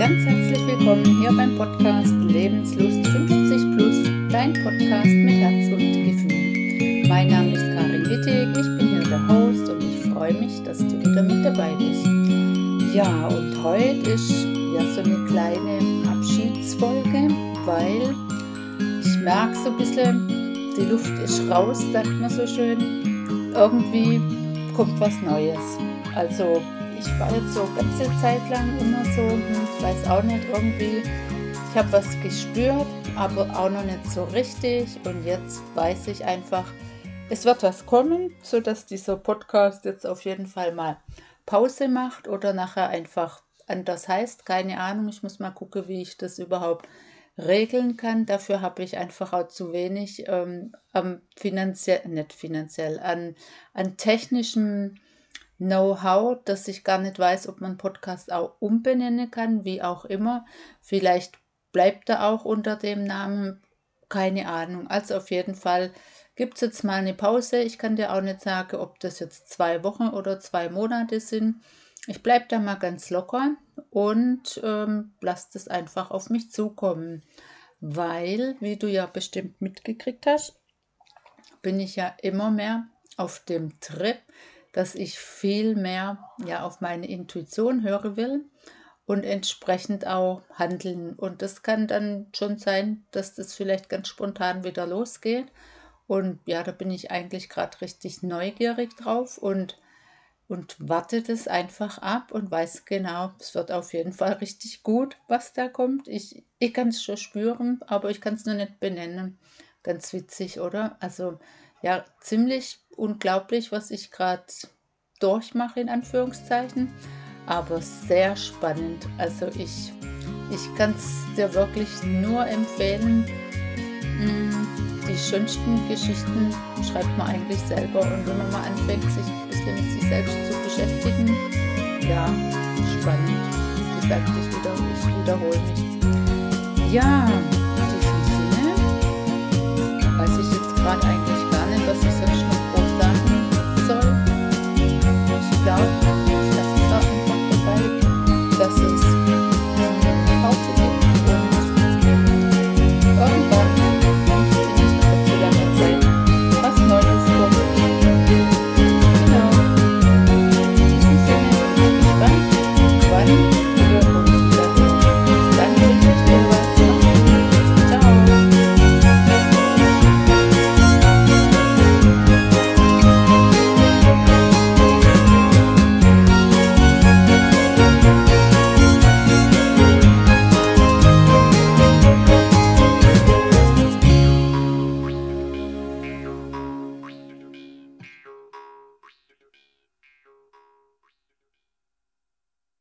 ganz herzlich willkommen hier beim Podcast Lebenslust 50 Plus, dein Podcast mit Herz und Gefühl. Mein Name ist Karin Wittig, ich bin hier der Host und ich freue mich, dass du wieder mit dabei bist. Ja, und heute ist ja so eine kleine Abschiedsfolge, weil ich merke so ein bisschen, die Luft ist raus, sagt man so schön. Irgendwie kommt was Neues. Also ich war jetzt so ganze Zeit lang immer so, hm, ich weiß auch nicht, irgendwie, ich habe was gespürt, aber auch noch nicht so richtig. Und jetzt weiß ich einfach, es wird was kommen, sodass dieser Podcast jetzt auf jeden Fall mal Pause macht oder nachher einfach anders heißt. Keine Ahnung, ich muss mal gucken, wie ich das überhaupt regeln kann. Dafür habe ich einfach auch zu wenig ähm, am finanziell, nicht finanziell, an, an technischen Know-how, dass ich gar nicht weiß, ob man Podcast auch umbenennen kann, wie auch immer. Vielleicht bleibt er auch unter dem Namen, keine Ahnung. Also auf jeden Fall gibt es jetzt mal eine Pause. Ich kann dir auch nicht sagen, ob das jetzt zwei Wochen oder zwei Monate sind. Ich bleibe da mal ganz locker und ähm, lasse das einfach auf mich zukommen. Weil, wie du ja bestimmt mitgekriegt hast, bin ich ja immer mehr auf dem Trip, dass ich viel mehr ja auf meine Intuition hören will und entsprechend auch handeln. Und das kann dann schon sein, dass das vielleicht ganz spontan wieder losgeht. Und ja, da bin ich eigentlich gerade richtig neugierig drauf und, und warte das einfach ab und weiß genau, es wird auf jeden Fall richtig gut, was da kommt. Ich, ich kann es schon spüren, aber ich kann es nur nicht benennen. Ganz witzig, oder? Also ja, ziemlich unglaublich, was ich gerade durchmache, in Anführungszeichen, aber sehr spannend. Also ich, ich kann es dir wirklich nur empfehlen. Mm die schönsten Geschichten schreibt man eigentlich selber. Und wenn man mal anfängt, sich ein bisschen mit sich selbst zu beschäftigen, ja, spannend. Wie gesagt, ich, wieder, ich wiederhole mich. Ja, in